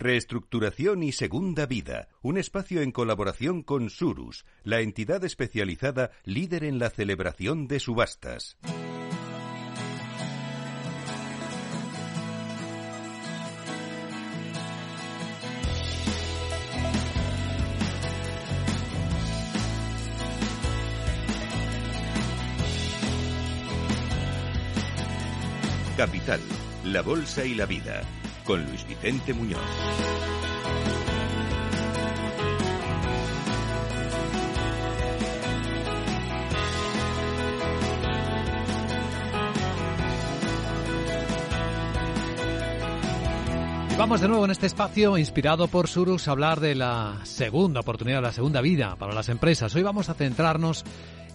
Reestructuración y Segunda Vida, un espacio en colaboración con Surus, la entidad especializada líder en la celebración de subastas. Capital, la Bolsa y la Vida, con Luis Vicente Muñoz. Vamos de nuevo en este espacio inspirado por Surus a hablar de la segunda oportunidad, la segunda vida para las empresas. Hoy vamos a centrarnos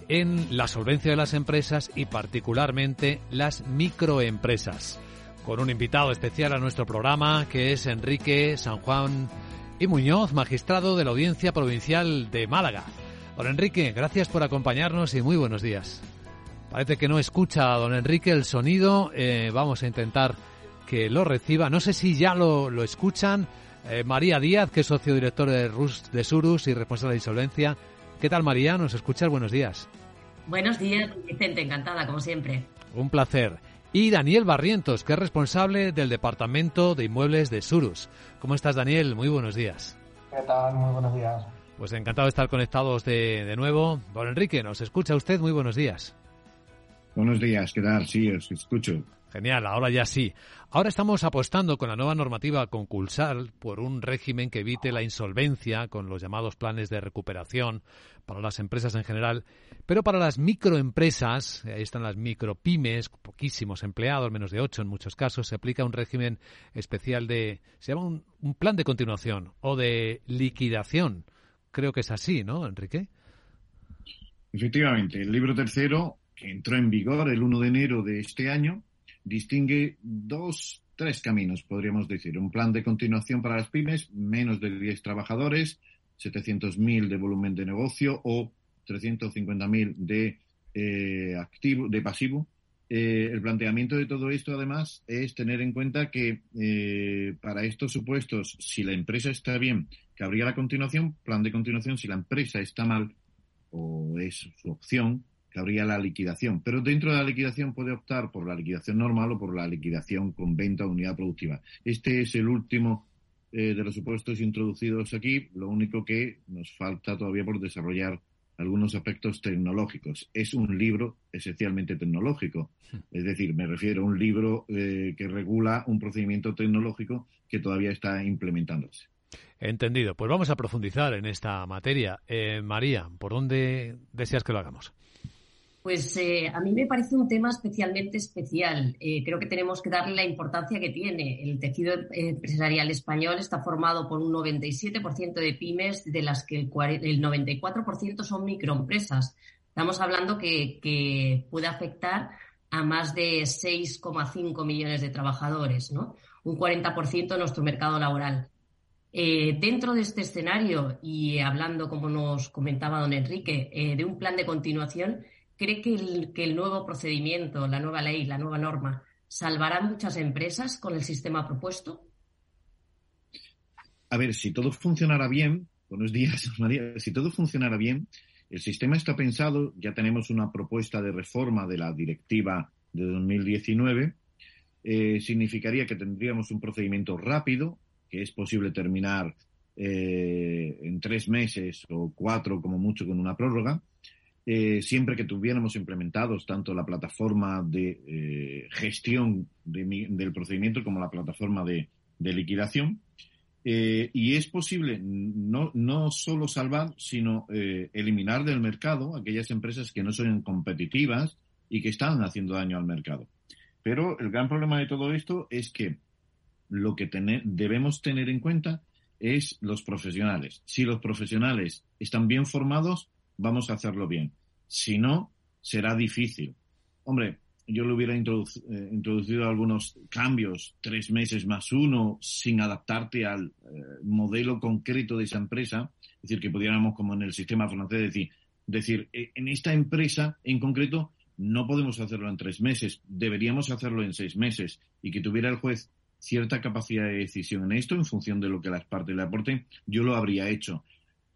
en la solvencia de las empresas y particularmente las microempresas. Con un invitado especial a nuestro programa que es Enrique San Juan y Muñoz, magistrado de la Audiencia Provincial de Málaga. Don Enrique, gracias por acompañarnos y muy buenos días. Parece que no escucha a don Enrique el sonido. Eh, vamos a intentar que lo reciba. No sé si ya lo, lo escuchan. Eh, María Díaz, que es socio director de, Rus, de Surus y responsable de insolvencia. ¿Qué tal, María? ¿Nos escuchas? Buenos días. Buenos días, Vicente. Encantada, como siempre. Un placer. Y Daniel Barrientos, que es responsable del Departamento de Inmuebles de Surus. ¿Cómo estás, Daniel? Muy buenos días. ¿Qué tal? Muy buenos días. Pues encantado de estar conectados de, de nuevo. Don Enrique, ¿nos escucha usted? Muy buenos días. Buenos días, ¿qué tal? Sí, os escucho. Genial, ahora ya sí. Ahora estamos apostando con la nueva normativa concursal por un régimen que evite la insolvencia con los llamados planes de recuperación para las empresas en general, pero para las microempresas, ahí están las micropymes, poquísimos empleados, menos de ocho en muchos casos, se aplica un régimen especial de, se llama un, un plan de continuación o de liquidación. Creo que es así, ¿no, Enrique? Efectivamente, el libro tercero, que entró en vigor el 1 de enero de este año, distingue dos, tres caminos, podríamos decir. Un plan de continuación para las pymes, menos de 10 trabajadores, 700.000 de volumen de negocio o 350.000 de eh, activo, de pasivo. Eh, el planteamiento de todo esto, además, es tener en cuenta que eh, para estos supuestos, si la empresa está bien, que habría la continuación, plan de continuación, si la empresa está mal o es su opción, habría la liquidación. Pero dentro de la liquidación puede optar por la liquidación normal o por la liquidación con venta de unidad productiva. Este es el último eh, de los supuestos introducidos aquí. Lo único que nos falta todavía por desarrollar algunos aspectos tecnológicos. Es un libro esencialmente tecnológico. Es decir, me refiero a un libro eh, que regula un procedimiento tecnológico que todavía está implementándose. Entendido. Pues vamos a profundizar en esta materia. Eh, María, ¿por dónde deseas que lo hagamos? Pues eh, a mí me parece un tema especialmente especial. Eh, creo que tenemos que darle la importancia que tiene. El tejido empresarial español está formado por un 97% de pymes, de las que el, el 94% son microempresas. Estamos hablando que, puede afectar a más de 6,5 millones de trabajadores, ¿no? Un 40% de nuestro mercado laboral. Eh, dentro de este escenario y hablando, como nos comentaba don Enrique, eh, de un plan de continuación, ¿cree que el, nuevo procedimiento, la nueva ley, la nueva norma, salvará muchas empresas con el sistema propuesto? A ver, si todo funcionara bien, buenos días, María, si todo funcionara bien, el sistema está pensado, ya tenemos una propuesta de reforma de la directiva de 2019, eh, significaría que tendríamos un procedimiento rápido, que es posible terminar eh, en tres meses o cuatro como mucho con una prórroga, eh, siempre que tuviéramos implementados tanto la plataforma de eh, gestión de, del procedimiento como la plataforma de, liquidación. Eh, y es posible no, no solo salvar, sino eliminar del mercado aquellas empresas que no son competitivas y que están haciendo daño al mercado. Pero el gran problema de todo esto es que lo que debemos tener en cuenta es los profesionales. Si los profesionales están bien formados, vamos a hacerlo bien. Si no, será difícil. Hombre, yo le hubiera introduc eh, introducido algunos cambios, tres meses más uno, sin adaptarte al eh, modelo concreto de esa empresa. Es decir, que pudiéramos, como en el sistema francés, decir, decir, eh, en esta empresa en concreto no podemos hacerlo en tres meses, deberíamos hacerlo en seis meses y que tuviera el juez cierta capacidad de decisión en esto en función de lo que las partes le aporten, yo lo habría hecho.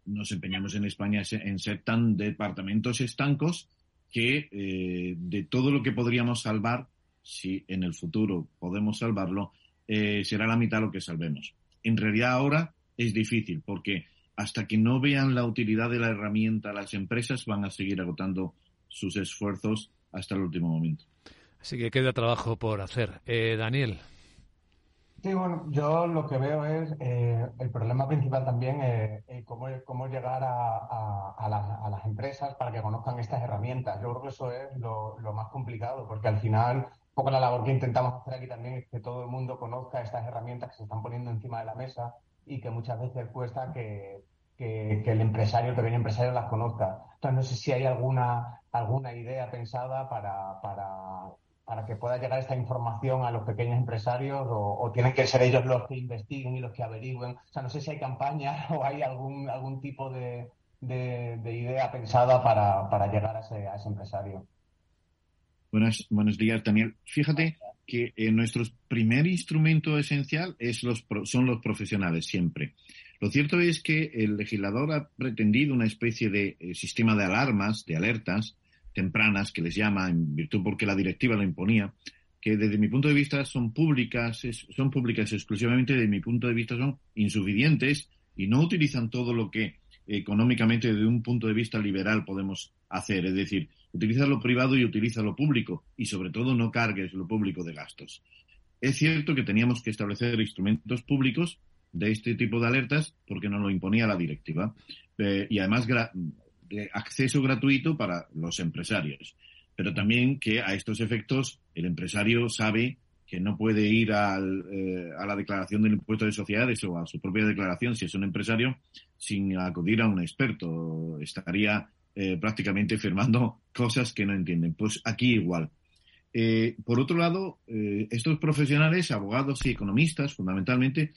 Nos empeñamos en España en ser tan departamentos estancos que eh, de todo lo que podríamos salvar, si en el futuro podemos salvarlo, eh, será la mitad lo que salvemos. En realidad ahora es difícil porque hasta que no vean la utilidad de la herramienta, las empresas van a seguir agotando sus esfuerzos hasta el último momento. Así que queda trabajo por hacer. Eh, Daniel. Sí, bueno, yo lo que veo es eh, el problema principal también es eh, cómo, cómo, llegar a, las, empresas para que conozcan estas herramientas. Yo creo que eso es lo, más complicado, porque al final, un poco la labor que intentamos hacer aquí también es que todo el mundo conozca estas herramientas que se están poniendo encima de la mesa y que muchas veces cuesta que, el empresario, el pequeño empresario las conozca. Entonces, no sé si hay alguna, alguna idea pensada para, para para que pueda llegar esta información a los pequeños empresarios o, tienen que ser ellos los que investiguen y los que averigüen? O sea, no sé si hay campaña o hay algún, algún tipo de, idea pensada para, llegar a ese, a ese empresario. Buenas, buenos días, Daniel. Fíjate que eh, nuestro primer instrumento esencial es los, son los profesionales siempre. Lo cierto es que el legislador ha pretendido una especie de eh, sistema de alarmas, de alertas, tempranas, que les llama, en virtud porque la directiva lo imponía, que desde mi punto de vista son públicas, son públicas exclusivamente, desde mi punto de vista son insuficientes y no utilizan todo lo que económicamente desde un punto de vista liberal podemos hacer. Es decir, utiliza lo privado y utiliza lo público y sobre todo no cargues lo público de gastos. Es cierto que teníamos que establecer instrumentos públicos de este tipo de alertas porque nos lo imponía la directiva. Eh, y además acceso gratuito para los empresarios. Pero también que a estos efectos el empresario sabe que no puede ir al, eh, a la declaración del impuesto de sociedades o a su propia declaración si es un empresario sin acudir a un experto. Estaría eh, prácticamente firmando cosas que no entienden. Pues aquí igual. Eh, por otro lado, estos profesionales, abogados y economistas, fundamentalmente,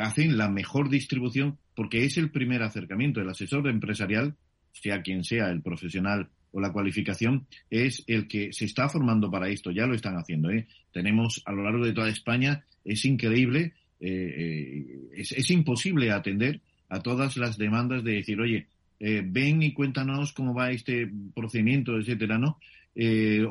hacen la mejor distribución porque es el primer acercamiento. El asesor empresarial sea quien sea el profesional o la cualificación, es el que se está formando para esto. Ya lo están haciendo. ¿eh? Tenemos a lo largo de toda España, es increíble, eh, eh, es, imposible atender a todas las demandas de decir, oye, ven y cuéntanos cómo va este procedimiento, etcétera, ¿no?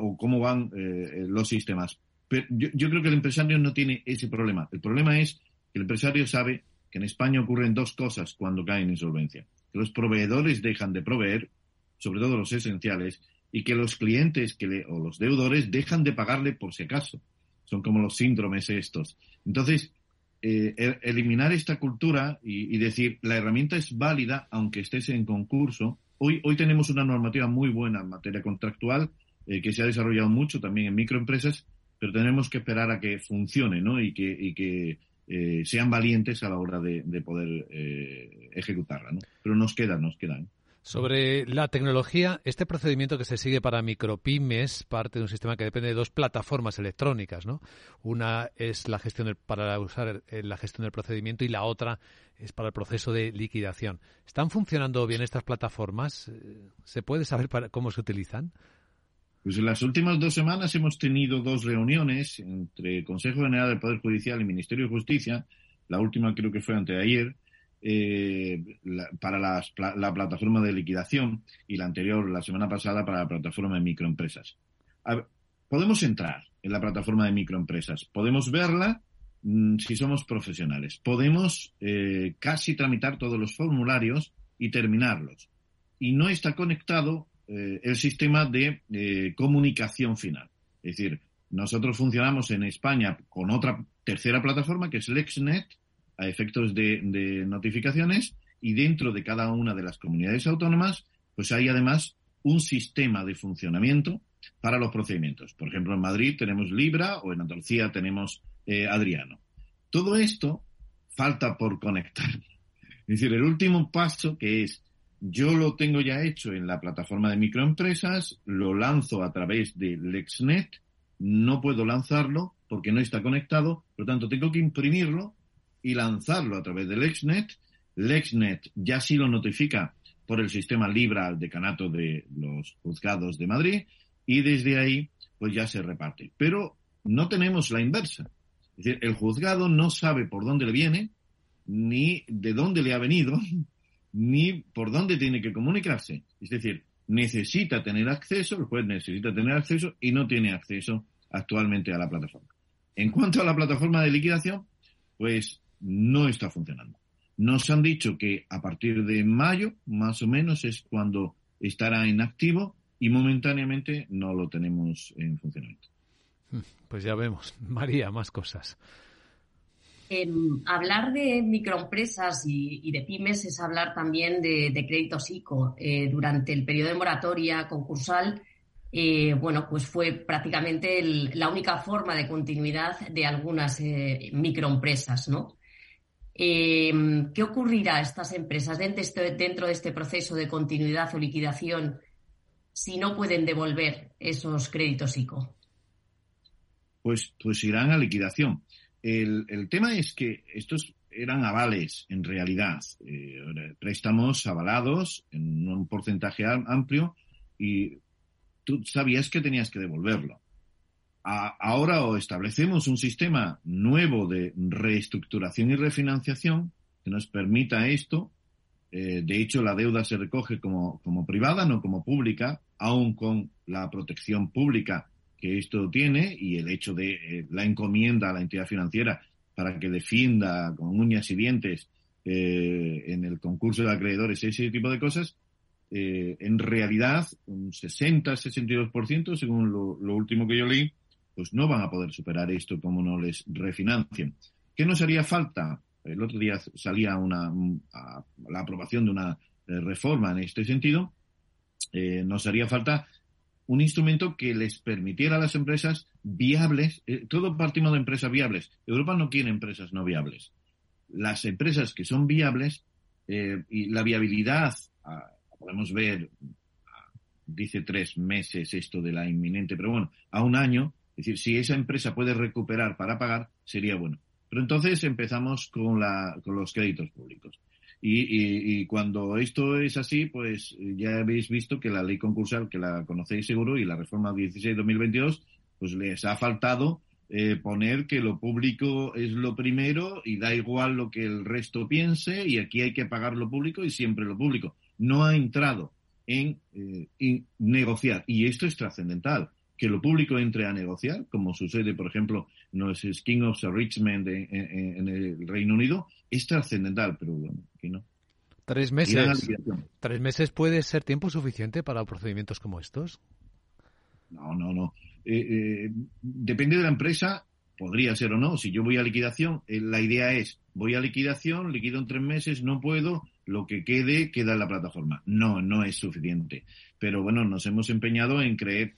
o cómo van los sistemas. Pero yo, yo creo que el empresario no tiene ese problema. El problema es que el empresario sabe que en España ocurren dos cosas cuando cae en insolvencia los proveedores dejan de proveer, sobre todo los esenciales, y que los clientes que o los deudores dejan de pagarle por si acaso. Son como los síndromes estos. Entonces, eh, eliminar esta cultura y, decir la herramienta es válida aunque estés en concurso. Hoy, hoy tenemos una normativa muy buena en materia contractual eh, que se ha desarrollado mucho también en microempresas, pero tenemos que esperar a que funcione ¿no? y que, y que eh, sean valientes a la hora de, poder eh, ejecutarla. ¿no? Pero nos quedan, nos quedan. Sobre la tecnología, este procedimiento que se sigue para micropymes parte de un sistema que depende de dos plataformas electrónicas, ¿no? Una es la gestión para usar eh, la gestión del procedimiento y la otra es para el proceso de liquidación. ¿Están funcionando bien estas plataformas? ¿Se puede saber para cómo se utilizan? Pues en las últimas dos semanas hemos tenido dos reuniones entre Consejo General del Poder Judicial y Ministerio de Justicia, la última creo que fue anteayer, eh, para la plataforma de liquidación y la anterior, la semana pasada, para la plataforma de microempresas. podemos entrar en la plataforma de microempresas, podemos verla mm, si somos profesionales, podemos eh, casi tramitar todos los formularios y terminarlos. Y no está conectado eh, el sistema de eh, comunicación final. Es decir, nosotros funcionamos en España con otra tercera plataforma que es LexNet a efectos de, notificaciones y dentro de cada una de las comunidades autónomas pues hay además un sistema de funcionamiento para los procedimientos. Por ejemplo, en Madrid tenemos Libra o en Andalucía tenemos eh, Adriano. Todo esto falta por conectar. Es decir, el último paso que es yo lo tengo ya hecho en la plataforma de microempresas, lo lanzo a través de LexNet, no puedo lanzarlo porque no está conectado, por lo tanto tengo que imprimirlo y lanzarlo a través de LexNet. LexNet ya sí lo notifica por el sistema Libra al decanato de los juzgados de Madrid y desde ahí pues ya se reparte. Pero no tenemos la inversa. Es decir, el juzgado no sabe por dónde le viene, ni de dónde le ha venido, ni por dónde tiene que comunicarse. Es decir, necesita tener acceso, el juez necesita tener acceso y no tiene acceso actualmente a la plataforma. En cuanto a la plataforma de liquidación, pues no está funcionando. Nos han dicho que a partir de mayo, más o menos, es cuando estará en activo y momentáneamente no lo tenemos en funcionamiento. Pues ya vemos. María, más cosas. Hablar de microempresas y, de pymes es hablar también de, créditos ICO. Eh, durante el periodo de moratoria concursal, eh, bueno, pues fue prácticamente la única forma de continuidad de algunas eh, microempresas, ¿no? ¿Qué ocurrirá a estas empresas este, dentro de este proceso de continuidad o liquidación si no pueden devolver esos créditos ICO? Pues, pues irán a liquidación. El, tema es que estos eran avales, en realidad, eh, préstamos avalados en un porcentaje amplio y tú sabías que tenías que devolverlo. ahora o establecemos un sistema nuevo de reestructuración y refinanciación que nos permita esto. Eh, de hecho, la deuda se recoge como, como privada, no como pública, aún con la protección pública que esto tiene y el hecho de eh, la encomienda a la entidad financiera para que defienda con uñas y dientes eh, en el concurso de acreedores ese tipo de cosas, eh, en realidad un 60-62%, según lo, último que yo leí, pues no van a poder superar esto como no les refinancien. ¿Qué nos haría falta? El otro día salía una, la aprobación de una reforma en este sentido nos haría falta un instrumento que les permitiera a las empresas viables, eh, todo partimos de empresas viables. Europa no quiere empresas no viables. Las empresas que son viables eh, y la viabilidad, ah, podemos ver, ah, dice tres meses esto de la inminente, pero bueno, a un año, es decir, si esa empresa puede recuperar para pagar, sería bueno. Pero entonces empezamos con, la, con los créditos públicos. Y, y, cuando esto es así, pues ya habéis visto que la ley concursal, que la conocéis seguro, y la reforma 16-2022, pues les ha faltado eh, poner que lo público es lo primero y da igual lo que el resto piense y aquí hay que pagar lo público y siempre lo público. No ha entrado en, eh, negociar y esto es trascendental que lo público entre a negociar, como sucede, por ejemplo, en los King of Richmond en, el Reino Unido, es trascendental, pero bueno, aquí no. Tres meses. ¿Tres meses puede ser tiempo suficiente para procedimientos como estos? No, no, no. Eh, eh, depende de la empresa, podría ser o no. Si yo voy a liquidación, eh, la idea es, voy a liquidación, liquido en tres meses, no puedo, lo que quede queda en la plataforma. No, no es suficiente. Pero bueno, nos hemos empeñado en creer,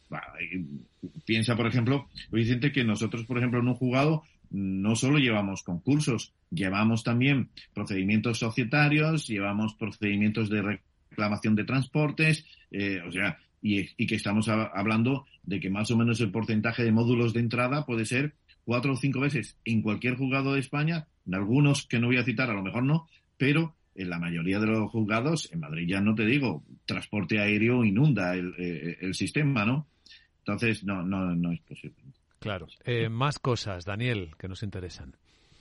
piensa por ejemplo, Vicente, que nosotros por ejemplo en un jugado no solo llevamos concursos, llevamos también procedimientos societarios, llevamos procedimientos de reclamación de transportes, eh, o sea, y, y, que estamos hablando de que más o menos el porcentaje de módulos de entrada puede ser cuatro o cinco veces en cualquier juzgado de España, en algunos que no voy a citar, a lo mejor no, pero en la mayoría de los juzgados, en Madrid ya no te digo, transporte aéreo inunda el, eh, el sistema, ¿no? Entonces, no, no, no es posible. Claro. Eh, más cosas, Daniel, que nos interesan.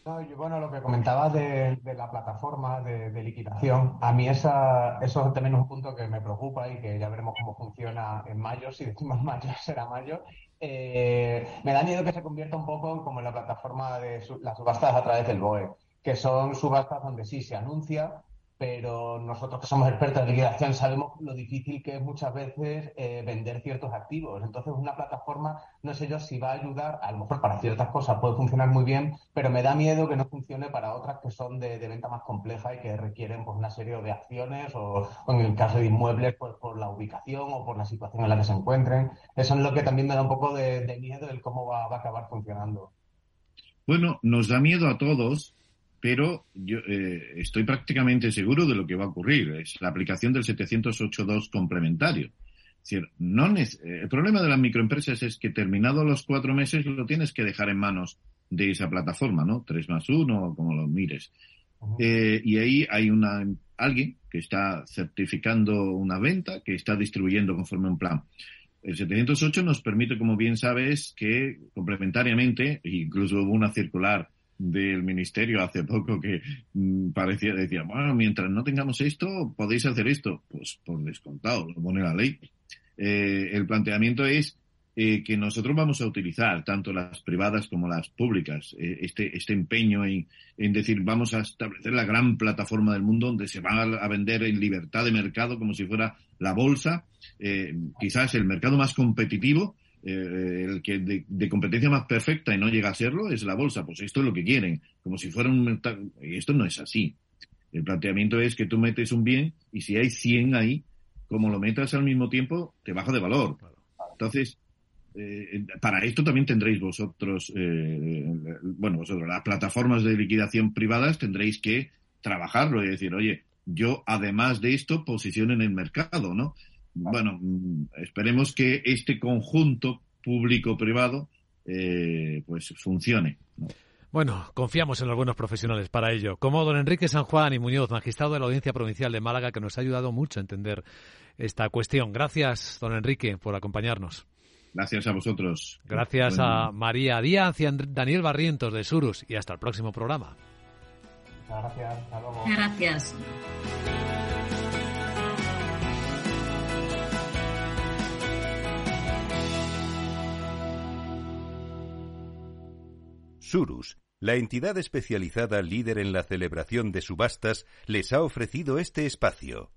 bueno, lo que comentaba de, la plataforma de, liquidación, a mí esa, eso también es un punto que me preocupa y que ya veremos cómo funciona en mayo. Si decimos mayo, será mayo. Eh, me da miedo que se convierta un poco como en la plataforma de las subastas a través del BOE, que son subastas donde sí se anuncia, pero nosotros que somos expertos en liquidación sabemos lo difícil que es muchas veces eh, vender ciertos activos. Entonces, una plataforma, no sé yo si va a ayudar, a lo mejor para ciertas cosas puede funcionar muy bien, pero me da miedo que no funcione para otras que son de, venta más compleja y que requieren pues, una serie de acciones o, en el caso de inmuebles, pues por la ubicación o por la situación en la que se encuentren. Eso es lo que también me da un poco de, miedo del cómo va, va a acabar funcionando. Bueno, nos da miedo a todos pero yo eh, estoy prácticamente seguro de lo que va a ocurrir. Es la aplicación del 708.2 complementario. Es decir, no eh, el problema de las microempresas es que terminado los cuatro meses lo tienes que dejar en manos de esa plataforma, ¿no? Tres más uno, como lo mires. Eh, y ahí hay una, alguien que está certificando una venta, que está distribuyendo conforme un plan. el 708 nos permite, como bien sabes, que complementariamente, incluso hubo una circular del ministerio hace poco que mm, parecía, decía, bueno, mientras no tengamos esto, podéis hacer esto. Pues por descontado, lo pone la ley. Eh, el planteamiento es eh, que nosotros vamos a utilizar, tanto las privadas como las públicas, eh, este, este empeño en, en, decir vamos a establecer la gran plataforma del mundo donde se va a vender en libertad de mercado como si fuera la bolsa, eh, quizás el mercado más competitivo, eh, el que de, competencia más perfecta y no llega a serlo es la bolsa. Pues esto es lo que quieren, como si fuera un. Y esto no es así. El planteamiento es que tú metes un bien y si hay 100 ahí, como lo metas al mismo tiempo, te baja de valor. Entonces, eh, para esto también tendréis vosotros, eh, bueno, vosotros, las plataformas de liquidación privadas tendréis que trabajarlo y decir, oye, yo además de esto posiciono en el mercado, ¿no? Bueno, esperemos que este conjunto público-privado eh, pues funcione. ¿no? Bueno, confiamos en los buenos profesionales para ello, como don Enrique San Juan y Muñoz, magistrado de la Audiencia Provincial de Málaga, que nos ha ayudado mucho a entender esta cuestión. Gracias, don Enrique, por acompañarnos. Gracias a vosotros. Gracias bueno. a María Díaz y a Daniel Barrientos de Surus. Y hasta el próximo programa. Gracias. Hasta luego. Gracias. Surus, la entidad especializada líder en la celebración de subastas, les ha ofrecido este espacio.